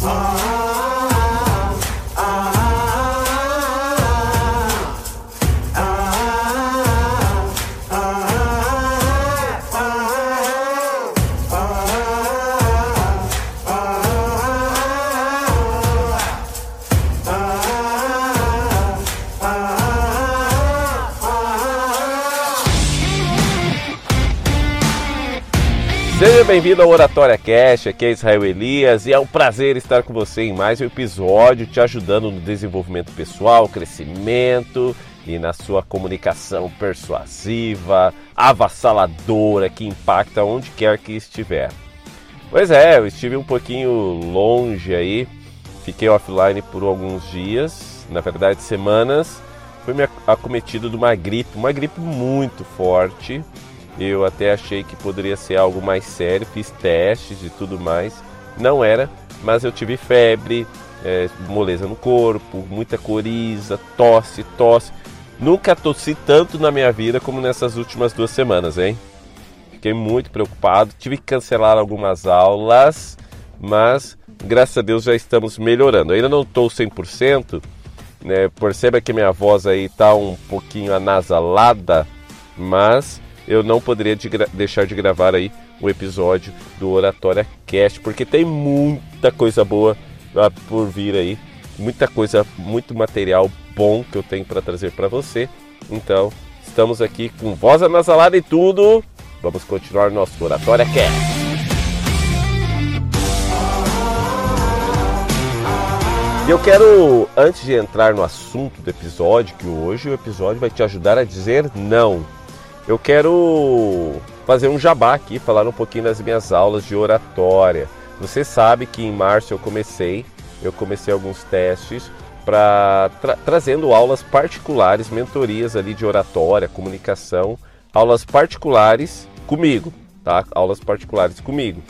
Seja bem-vindo ao Oratória Cash, aqui é Israel Elias e é um prazer estar com você em mais um episódio te ajudando no desenvolvimento pessoal, crescimento e na sua comunicação persuasiva, avassaladora que impacta onde quer que estiver. Pois é, eu estive um pouquinho longe aí, fiquei offline por alguns dias, na verdade semanas, fui me acometido de uma gripe, uma gripe muito forte eu até achei que poderia ser algo mais sério, fiz testes e tudo mais. Não era, mas eu tive febre, é, moleza no corpo, muita coriza, tosse, tosse. Nunca tossi tanto na minha vida como nessas últimas duas semanas, hein? Fiquei muito preocupado, tive que cancelar algumas aulas, mas graças a Deus já estamos melhorando. ainda não estou 100%, né? perceba que minha voz aí está um pouquinho anasalada, mas eu não poderia de deixar de gravar aí o episódio do Oratória Cast, porque tem muita coisa boa uh, por vir aí, muita coisa, muito material bom que eu tenho para trazer para você. Então, estamos aqui com voz anasalada e tudo. Vamos continuar nosso Oratória Cast. eu quero, antes de entrar no assunto do episódio, que hoje o episódio vai te ajudar a dizer não eu quero fazer um jabá aqui, falar um pouquinho das minhas aulas de oratória. Você sabe que em março eu comecei, eu comecei alguns testes para tra trazendo aulas particulares, mentorias ali de oratória, comunicação, aulas particulares comigo, tá? Aulas particulares comigo.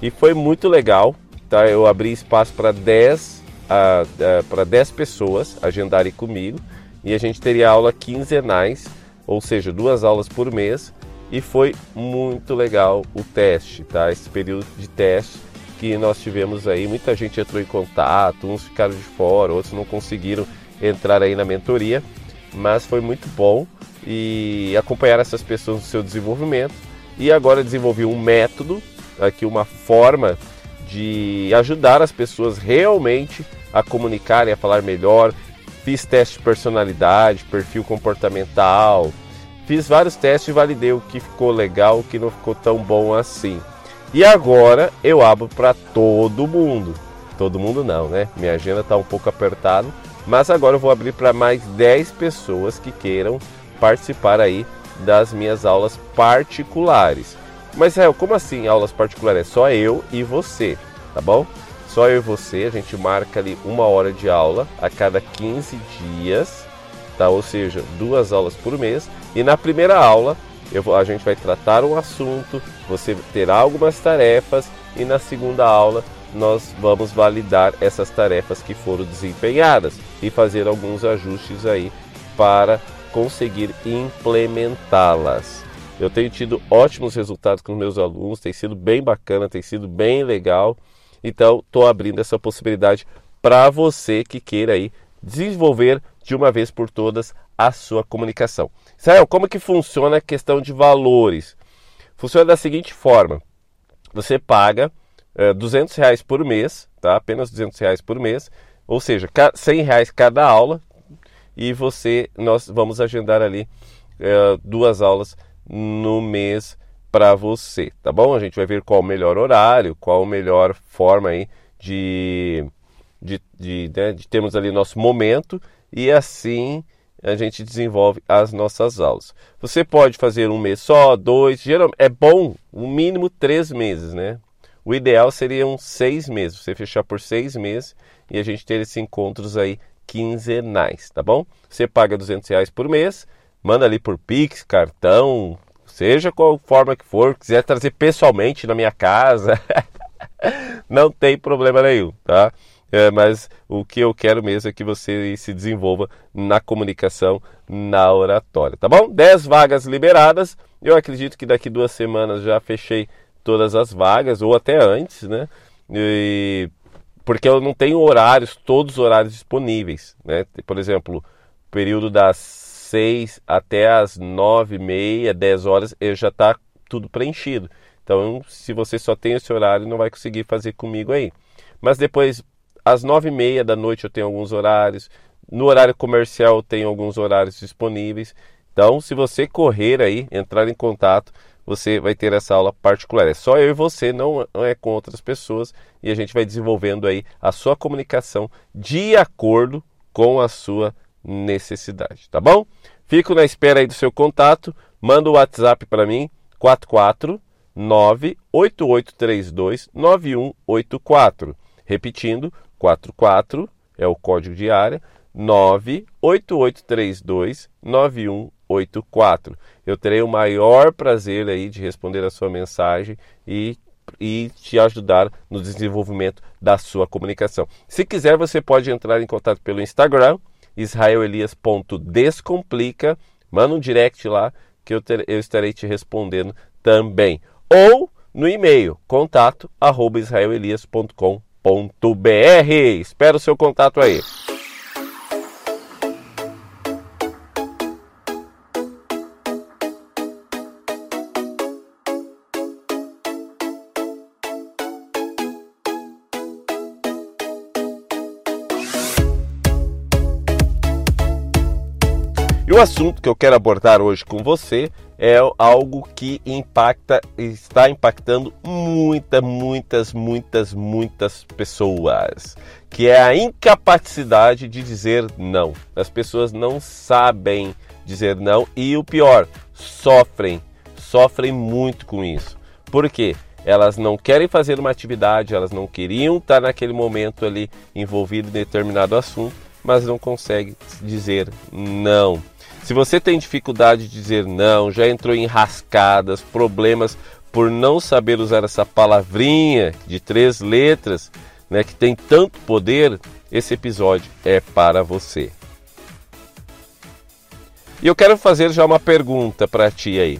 E foi muito legal, tá? Eu abri espaço para 10 uh, para 10 pessoas agendarem comigo e a gente teria aula quinzenais ou seja, duas aulas por mês, e foi muito legal o teste, tá? Esse período de teste que nós tivemos aí, muita gente entrou em contato, uns ficaram de fora, outros não conseguiram entrar aí na mentoria, mas foi muito bom e acompanhar essas pessoas no seu desenvolvimento. E agora desenvolvi um método, aqui uma forma de ajudar as pessoas realmente a comunicarem, a falar melhor, Fiz teste de personalidade, perfil comportamental. Fiz vários testes e validei o que ficou legal, o que não ficou tão bom assim. E agora eu abro para todo mundo. Todo mundo não, né? Minha agenda está um pouco apertada, mas agora eu vou abrir para mais 10 pessoas que queiram participar aí das minhas aulas particulares. Mas Israel, como assim aulas particulares? É só eu e você, tá bom? Só eu e você, a gente marca ali uma hora de aula a cada 15 dias, tá? Ou seja, duas aulas por mês. E na primeira aula vou, a gente vai tratar um assunto, você terá algumas tarefas e na segunda aula nós vamos validar essas tarefas que foram desempenhadas e fazer alguns ajustes aí para conseguir implementá-las. Eu tenho tido ótimos resultados com meus alunos, tem sido bem bacana, tem sido bem legal. Então, estou abrindo essa possibilidade para você que queira aí desenvolver de uma vez por todas a sua comunicação. Israel, como que funciona a questão de valores? Funciona da seguinte forma: você paga é, eh, 200 reais por mês, tá? Apenas 200 reais por mês, ou seja, 100 reais cada aula, e você nós vamos agendar ali é, duas aulas no mês para você, tá bom? A gente vai ver qual o melhor horário, qual a melhor forma aí de, de, de, né, de termos ali nosso momento e assim a gente desenvolve as nossas aulas. Você pode fazer um mês só, dois, geralmente é bom, o mínimo três meses, né? O ideal seriam seis meses, você fechar por seis meses e a gente ter esses encontros aí quinzenais, tá bom? Você paga 200 reais por mês, manda ali por Pix, cartão, seja qual forma que for, quiser trazer pessoalmente na minha casa, não tem problema nenhum, tá? É, mas o que eu quero mesmo é que você se desenvolva na comunicação, na oratória, tá bom? 10 vagas liberadas. Eu acredito que daqui duas semanas já fechei todas as vagas, ou até antes, né? E porque eu não tenho horários, todos os horários disponíveis. Né? Por exemplo, período das 6 até as 9 e meia, 10 horas, eu já está tudo preenchido. Então, se você só tem esse horário, não vai conseguir fazer comigo aí. Mas depois, às nove e meia da noite, eu tenho alguns horários. No horário comercial, eu tenho alguns horários disponíveis. Então, se você correr aí, entrar em contato, você vai ter essa aula particular. É só eu e você, não é com outras pessoas. E a gente vai desenvolvendo aí a sua comunicação de acordo com a sua necessidade, tá bom? Fico na espera aí do seu contato. Manda o WhatsApp para mim, 44 98832 9184. Repetindo, 44 é o código de área, 98832 9184. Eu terei o maior prazer aí de responder a sua mensagem e, e te ajudar no desenvolvimento da sua comunicação. Se quiser, você pode entrar em contato pelo Instagram, israelelias.descomplica, manda um direct lá que eu, ter, eu estarei te respondendo também ou no e-mail contato arroba israelelias.com.br. Espero o seu contato aí. O assunto que eu quero abordar hoje com você é algo que impacta, está impactando muitas, muitas, muitas, muitas pessoas, que é a incapacidade de dizer não. As pessoas não sabem dizer não e o pior, sofrem, sofrem muito com isso. Por quê? Elas não querem fazer uma atividade, elas não queriam estar naquele momento ali envolvido em determinado assunto, mas não conseguem dizer não. Se você tem dificuldade de dizer não, já entrou em rascadas, problemas por não saber usar essa palavrinha de três letras, né, que tem tanto poder, esse episódio é para você. E eu quero fazer já uma pergunta para ti aí.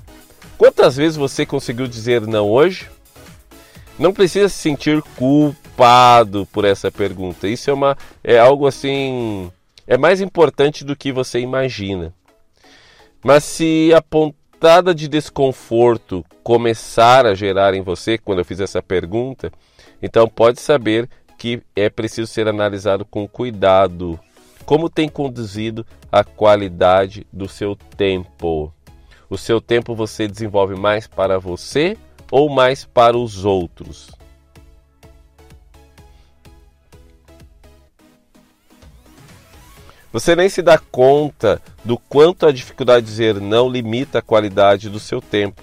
Quantas vezes você conseguiu dizer não hoje? Não precisa se sentir culpado por essa pergunta. Isso é uma é algo assim, é mais importante do que você imagina. Mas se a pontada de desconforto começar a gerar em você quando eu fiz essa pergunta, então pode saber que é preciso ser analisado com cuidado. Como tem conduzido a qualidade do seu tempo? O seu tempo você desenvolve mais para você ou mais para os outros? Você nem se dá conta do quanto a dificuldade de dizer não limita a qualidade do seu tempo.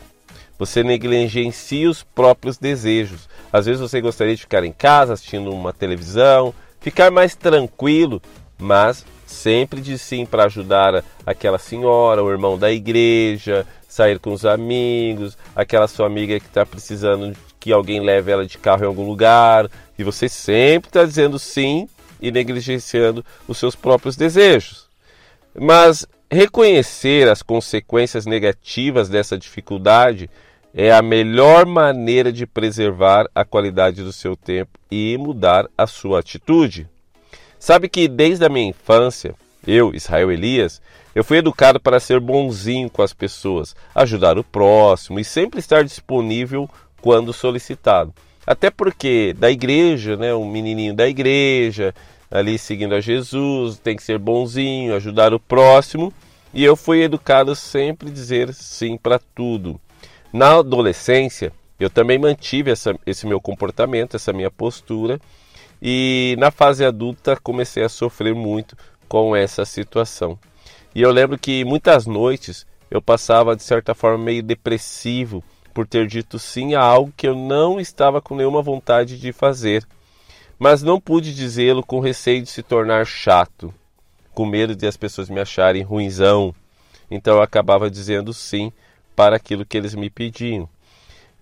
Você negligencia os próprios desejos. Às vezes você gostaria de ficar em casa assistindo uma televisão, ficar mais tranquilo, mas sempre diz sim para ajudar aquela senhora, o irmão da igreja, sair com os amigos, aquela sua amiga que está precisando que alguém leve ela de carro em algum lugar, e você sempre está dizendo sim e negligenciando os seus próprios desejos. Mas reconhecer as consequências negativas dessa dificuldade é a melhor maneira de preservar a qualidade do seu tempo e mudar a sua atitude. Sabe que desde a minha infância, eu, Israel Elias, eu fui educado para ser bonzinho com as pessoas, ajudar o próximo e sempre estar disponível quando solicitado. Até porque da igreja, né, um menininho da igreja, ali seguindo a Jesus, tem que ser bonzinho, ajudar o próximo. E eu fui educado sempre dizer sim para tudo. Na adolescência, eu também mantive essa, esse meu comportamento, essa minha postura. E na fase adulta comecei a sofrer muito com essa situação. E eu lembro que muitas noites eu passava de certa forma meio depressivo por ter dito sim a algo que eu não estava com nenhuma vontade de fazer mas não pude dizê-lo com receio de se tornar chato, com medo de as pessoas me acharem ruinzão. Então eu acabava dizendo sim para aquilo que eles me pediam.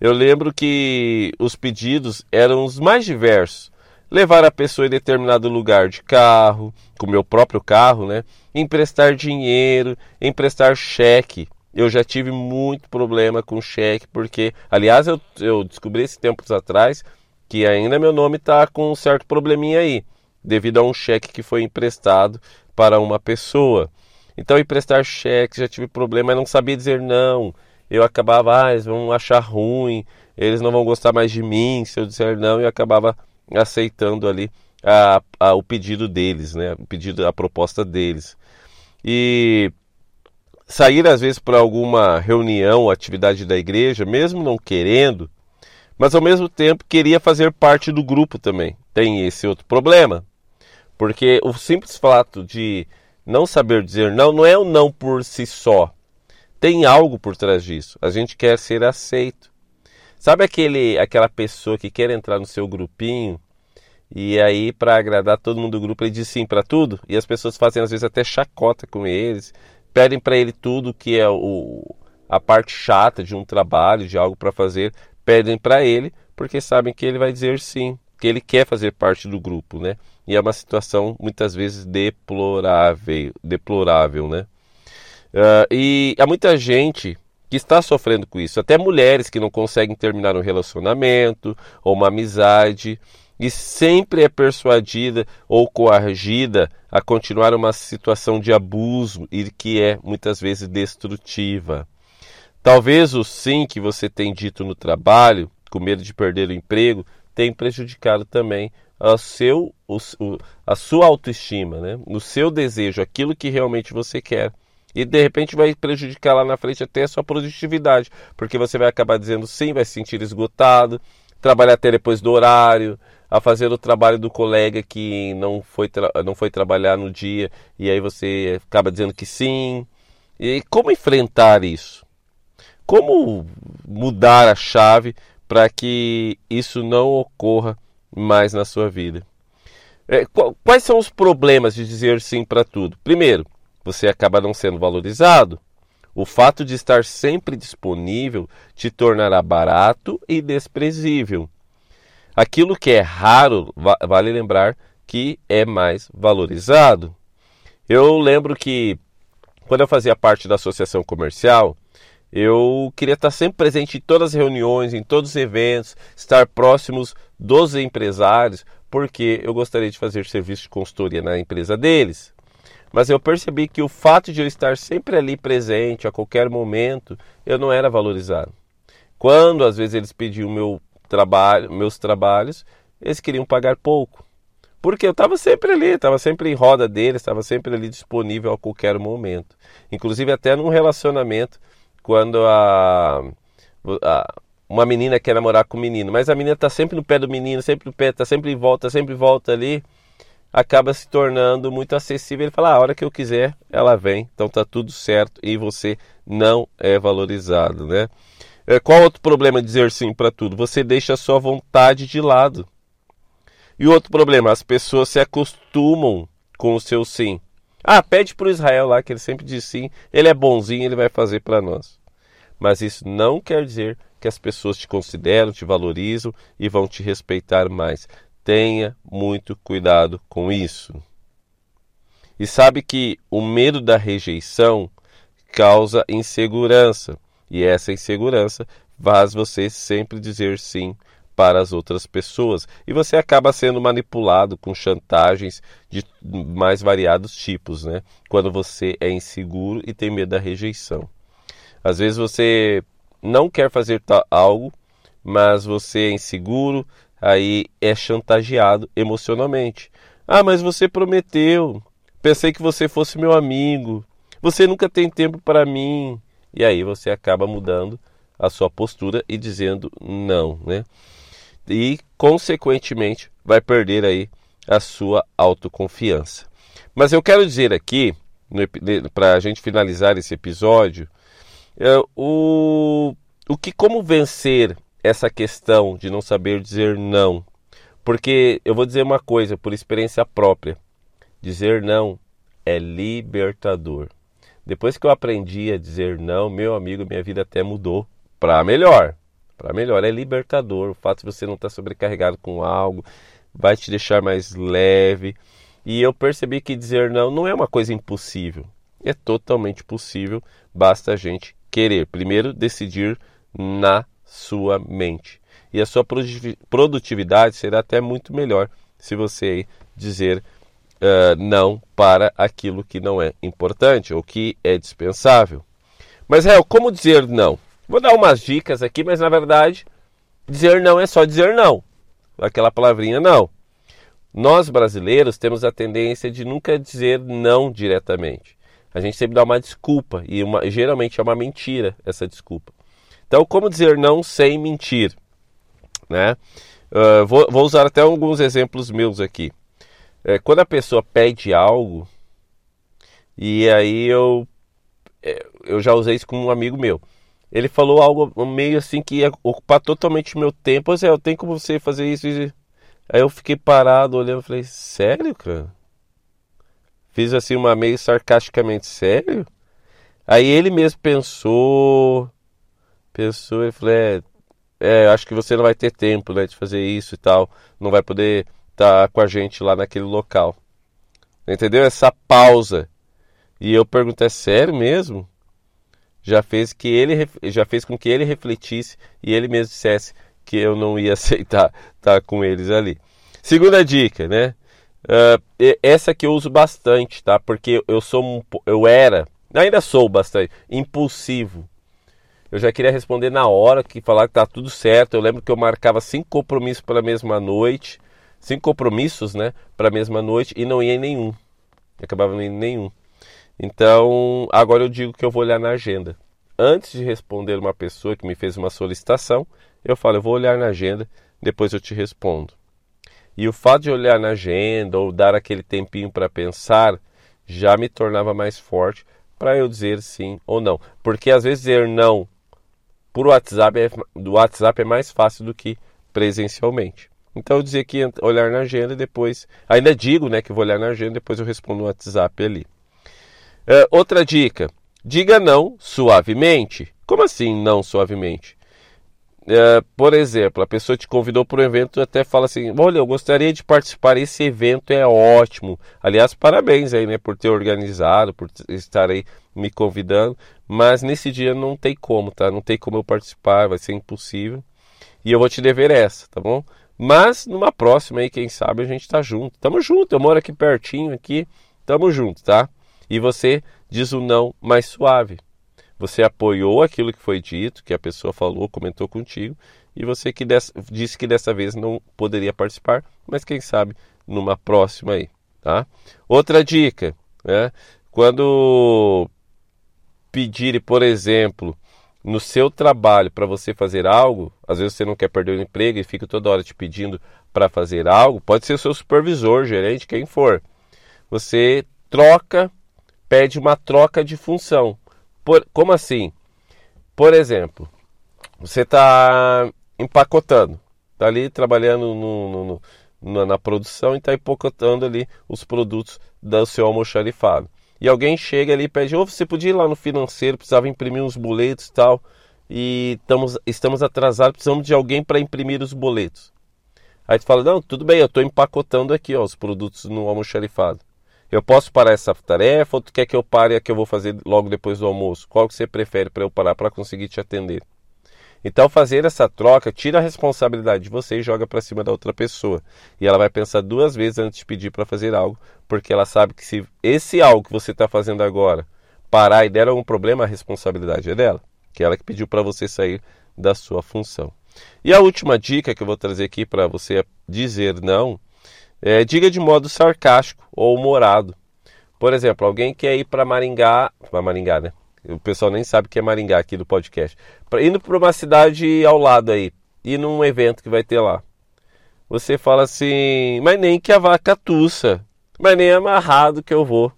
Eu lembro que os pedidos eram os mais diversos. Levar a pessoa em determinado lugar de carro, com meu próprio carro, né? Emprestar dinheiro, emprestar cheque. Eu já tive muito problema com cheque, porque, aliás, eu, eu descobri esses tempos atrás que ainda meu nome está com um certo probleminha aí, devido a um cheque que foi emprestado para uma pessoa. Então, emprestar cheques, já tive problema, mas não sabia dizer não. Eu acabava, ah, eles vão achar ruim, eles não vão gostar mais de mim se eu disser não, e eu acabava aceitando ali a, a, o pedido deles, né? O pedido, a proposta deles. E sair às vezes para alguma reunião, atividade da igreja, mesmo não querendo, mas ao mesmo tempo queria fazer parte do grupo também. Tem esse outro problema. Porque o simples fato de não saber dizer não não é o um não por si só. Tem algo por trás disso. A gente quer ser aceito. Sabe aquele aquela pessoa que quer entrar no seu grupinho e aí para agradar todo mundo do grupo ele diz sim para tudo e as pessoas fazem às vezes até chacota com eles, pedem para ele tudo que é o a parte chata de um trabalho, de algo para fazer, pedem para ele porque sabem que ele vai dizer sim, que ele quer fazer parte do grupo, né? E é uma situação muitas vezes deplorável, deplorável, né? Uh, e há muita gente que está sofrendo com isso, até mulheres que não conseguem terminar um relacionamento ou uma amizade e sempre é persuadida ou coagida a continuar uma situação de abuso e que é muitas vezes destrutiva. Talvez o sim que você tem dito no trabalho, com medo de perder o emprego, tenha prejudicado também a, seu, o, a sua autoestima, né? o seu desejo, aquilo que realmente você quer. E de repente vai prejudicar lá na frente até a sua produtividade, porque você vai acabar dizendo sim, vai se sentir esgotado, trabalhar até depois do horário, a fazer o trabalho do colega que não foi, não foi trabalhar no dia, e aí você acaba dizendo que sim. E como enfrentar isso? Como mudar a chave para que isso não ocorra mais na sua vida? É, quais são os problemas de dizer sim para tudo? Primeiro, você acaba não sendo valorizado. O fato de estar sempre disponível te tornará barato e desprezível. Aquilo que é raro, vale lembrar que é mais valorizado. Eu lembro que quando eu fazia parte da associação comercial, eu queria estar sempre presente em todas as reuniões, em todos os eventos, estar próximos dos empresários, porque eu gostaria de fazer serviço de consultoria na empresa deles. Mas eu percebi que o fato de eu estar sempre ali presente a qualquer momento, eu não era valorizado. Quando às vezes eles pediam meu trabalho, meus trabalhos, eles queriam pagar pouco. Porque eu estava sempre ali, estava sempre em roda deles, estava sempre ali disponível a qualquer momento. Inclusive até num relacionamento quando a, a, uma menina quer namorar com o menino, mas a menina está sempre no pé do menino, sempre no pé, está sempre em volta, sempre em volta ali, acaba se tornando muito acessível. Ele fala: ah, a hora que eu quiser, ela vem, então tá tudo certo e você não é valorizado, né? É, qual outro problema dizer sim para tudo? Você deixa a sua vontade de lado. E outro problema, as pessoas se acostumam com o seu sim. Ah, pede para o Israel lá, que ele sempre diz sim, ele é bonzinho, ele vai fazer para nós. Mas isso não quer dizer que as pessoas te consideram, te valorizam e vão te respeitar mais. Tenha muito cuidado com isso. E sabe que o medo da rejeição causa insegurança, e essa insegurança faz você sempre dizer sim para as outras pessoas. E você acaba sendo manipulado com chantagens de mais variados tipos, né? Quando você é inseguro e tem medo da rejeição. Às vezes você não quer fazer algo, mas você é inseguro, aí é chantageado emocionalmente. Ah, mas você prometeu. Pensei que você fosse meu amigo. Você nunca tem tempo para mim. E aí você acaba mudando a sua postura e dizendo não, né? E, consequentemente, vai perder aí a sua autoconfiança. Mas eu quero dizer aqui, para a gente finalizar esse episódio, é, o, o que como vencer essa questão de não saber dizer não. Porque eu vou dizer uma coisa por experiência própria: dizer não é libertador. Depois que eu aprendi a dizer não, meu amigo, minha vida até mudou para melhor para melhor. É libertador. O fato de você não estar tá sobrecarregado com algo vai te deixar mais leve. E eu percebi que dizer não não é uma coisa impossível. É totalmente possível, basta a gente querer. Primeiro, decidir na sua mente. e a sua produtividade será até muito melhor se você dizer uh, não para aquilo que não é importante ou que é dispensável. Mas, Rael, como dizer não? Vou dar umas dicas aqui, mas na verdade, dizer não é só dizer não. Aquela palavrinha não. Nós brasileiros temos a tendência de nunca dizer não diretamente. A gente sempre dá uma desculpa e uma, geralmente é uma mentira essa desculpa. Então, como dizer não sem mentir? Né? Uh, vou, vou, usar até alguns exemplos meus aqui. É, quando a pessoa pede algo, e aí eu, é, eu já usei isso com um amigo meu. Ele falou algo meio assim que ia ocupar totalmente meu tempo. É, eu tenho como você fazer isso. Aí eu fiquei parado olhando falei, sério, cara? Fiz assim uma meio sarcasticamente, sério? Aí ele mesmo pensou, pensou e falou, é, é, acho que você não vai ter tempo né, de fazer isso e tal, não vai poder estar tá com a gente lá naquele local. Entendeu? Essa pausa. E eu perguntei, é sério mesmo? Já fez que ele já fez com que ele refletisse e ele mesmo dissesse que eu não ia aceitar estar tá com eles ali. Segunda dica, né? Uh, essa que eu uso bastante, tá? Porque eu sou um, eu era, ainda sou bastante impulsivo. Eu já queria responder na hora, que falar que tá tudo certo. Eu lembro que eu marcava cinco compromissos para a mesma noite, cinco compromissos, né, para a mesma noite e não ia em nenhum. Eu acabava não indo em nenhum. Então, agora eu digo que eu vou olhar na agenda. Antes de responder uma pessoa que me fez uma solicitação, eu falo, eu vou olhar na agenda, depois eu te respondo. E o fato de olhar na agenda ou dar aquele tempinho para pensar já me tornava mais forte para eu dizer sim ou não. Porque às vezes dizer não por WhatsApp é, do WhatsApp é mais fácil do que presencialmente. Então eu dizia que olhar na agenda e depois. Ainda digo né, que vou olhar na agenda depois eu respondo no WhatsApp ali. Uh, outra dica: diga não suavemente. Como assim não suavemente? Uh, por exemplo, a pessoa te convidou para um evento e até fala assim: Olha, eu gostaria de participar, esse evento é ótimo. Aliás, parabéns aí, né, por ter organizado, por estar aí me convidando, mas nesse dia não tem como, tá? Não tem como eu participar, vai ser impossível. E eu vou te dever essa, tá bom? Mas numa próxima aí, quem sabe a gente tá junto. Tamo junto, eu moro aqui pertinho aqui, tamo junto, tá? E você diz o não mais suave. Você apoiou aquilo que foi dito, que a pessoa falou, comentou contigo, e você que dessa, disse que dessa vez não poderia participar, mas quem sabe numa próxima aí, tá? Outra dica, né? Quando pedirem, por exemplo, no seu trabalho para você fazer algo, às vezes você não quer perder o emprego e fica toda hora te pedindo para fazer algo, pode ser o seu supervisor, gerente, quem for. Você troca, pede uma troca de função. Por, como assim? Por exemplo, você está empacotando, está ali trabalhando no, no, no, na produção e está empacotando ali os produtos do seu almoxarifado e alguém chega ali e pede, ou oh, você podia ir lá no financeiro, precisava imprimir uns boletos e tal, e estamos, estamos atrasados, precisamos de alguém para imprimir os boletos. Aí tu fala, não, tudo bem, eu estou empacotando aqui ó, os produtos no almoxarifado. Eu posso parar essa tarefa ou tu quer que eu pare a que eu vou fazer logo depois do almoço? Qual que você prefere para eu parar para conseguir te atender? Então, fazer essa troca tira a responsabilidade de você e joga para cima da outra pessoa. E ela vai pensar duas vezes antes de pedir para fazer algo, porque ela sabe que se esse algo que você está fazendo agora parar e der algum problema, a responsabilidade é dela, que é ela que pediu para você sair da sua função. E a última dica que eu vou trazer aqui para você dizer não é diga de modo sarcástico ou humorado. Por exemplo, alguém quer ir para Maringá, para Maringá, né? O pessoal nem sabe que é Maringá aqui do podcast. Indo para uma cidade ao lado aí, e num evento que vai ter lá. Você fala assim, mas nem que a vaca tussa, mas nem amarrado que eu vou.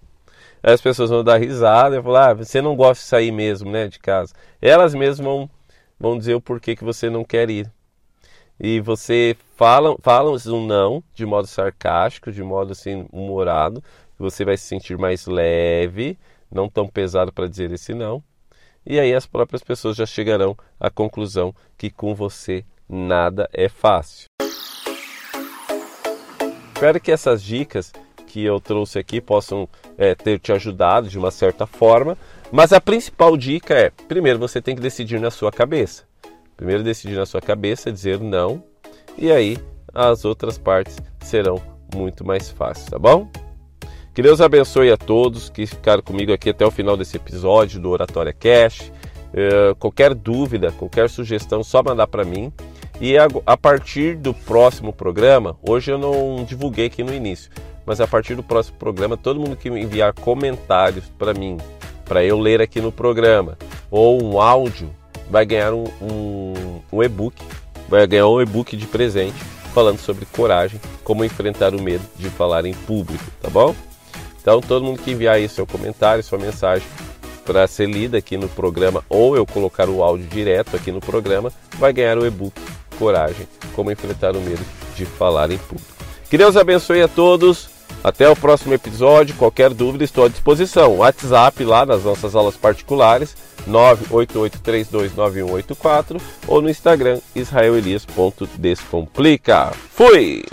Aí as pessoas vão dar risada e falar, ah, você não gosta de sair mesmo, né, de casa. Elas mesmas vão, vão dizer o porquê que você não quer ir. E você fala, fala um não de modo sarcástico, de modo assim humorado, você vai se sentir mais leve, não tão pesado para dizer esse não. E aí as próprias pessoas já chegarão à conclusão que com você nada é fácil. Espero que essas dicas que eu trouxe aqui possam é, ter te ajudado de uma certa forma. Mas a principal dica é: primeiro você tem que decidir na sua cabeça. Primeiro decidir na sua cabeça, dizer não, e aí as outras partes serão muito mais fáceis, tá bom? Que Deus abençoe a todos que ficaram comigo aqui até o final desse episódio do Oratória Cash. Uh, qualquer dúvida, qualquer sugestão, só mandar para mim. E a, a, partir do próximo programa, hoje eu não divulguei aqui no início, mas a partir do próximo programa, todo mundo que enviar comentários para mim, para eu ler aqui no programa, ou um áudio, vai ganhar um, um, um e-book, vai ganhar um e-book de presente falando sobre coragem, como enfrentar o medo de falar em público, tá bom? Então, todo mundo que enviar aí seu comentário, sua mensagem para ser lida aqui no programa ou eu colocar o áudio direto aqui no programa, vai ganhar o e-book Coragem, como enfrentar o medo de falar em público. Que Deus abençoe a todos. Até o próximo episódio. Qualquer dúvida, estou à disposição. WhatsApp lá nas nossas aulas particulares, 988329184 ou no Instagram israelelias.descomplica. Fui!